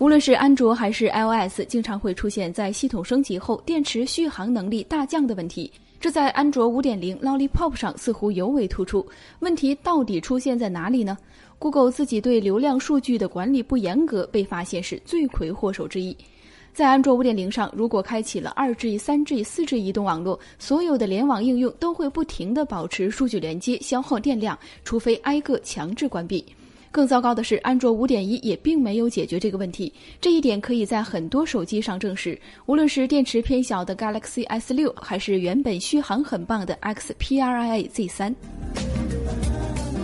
无论是安卓还是 iOS，经常会出现在系统升级后电池续航能力大降的问题。这在安卓5.0 Lollipop 上似乎尤为突出。问题到底出现在哪里呢？Google 自己对流量数据的管理不严格，被发现是罪魁祸首之一。在安卓5.0上，如果开启了 2G、3G、4G 移动网络，所有的联网应用都会不停地保持数据连接，消耗电量，除非挨个强制关闭。更糟糕的是，安卓五点一也并没有解决这个问题。这一点可以在很多手机上证实。无论是电池偏小的 Galaxy S 六还是原本续航很棒的 XPRIA Z 三。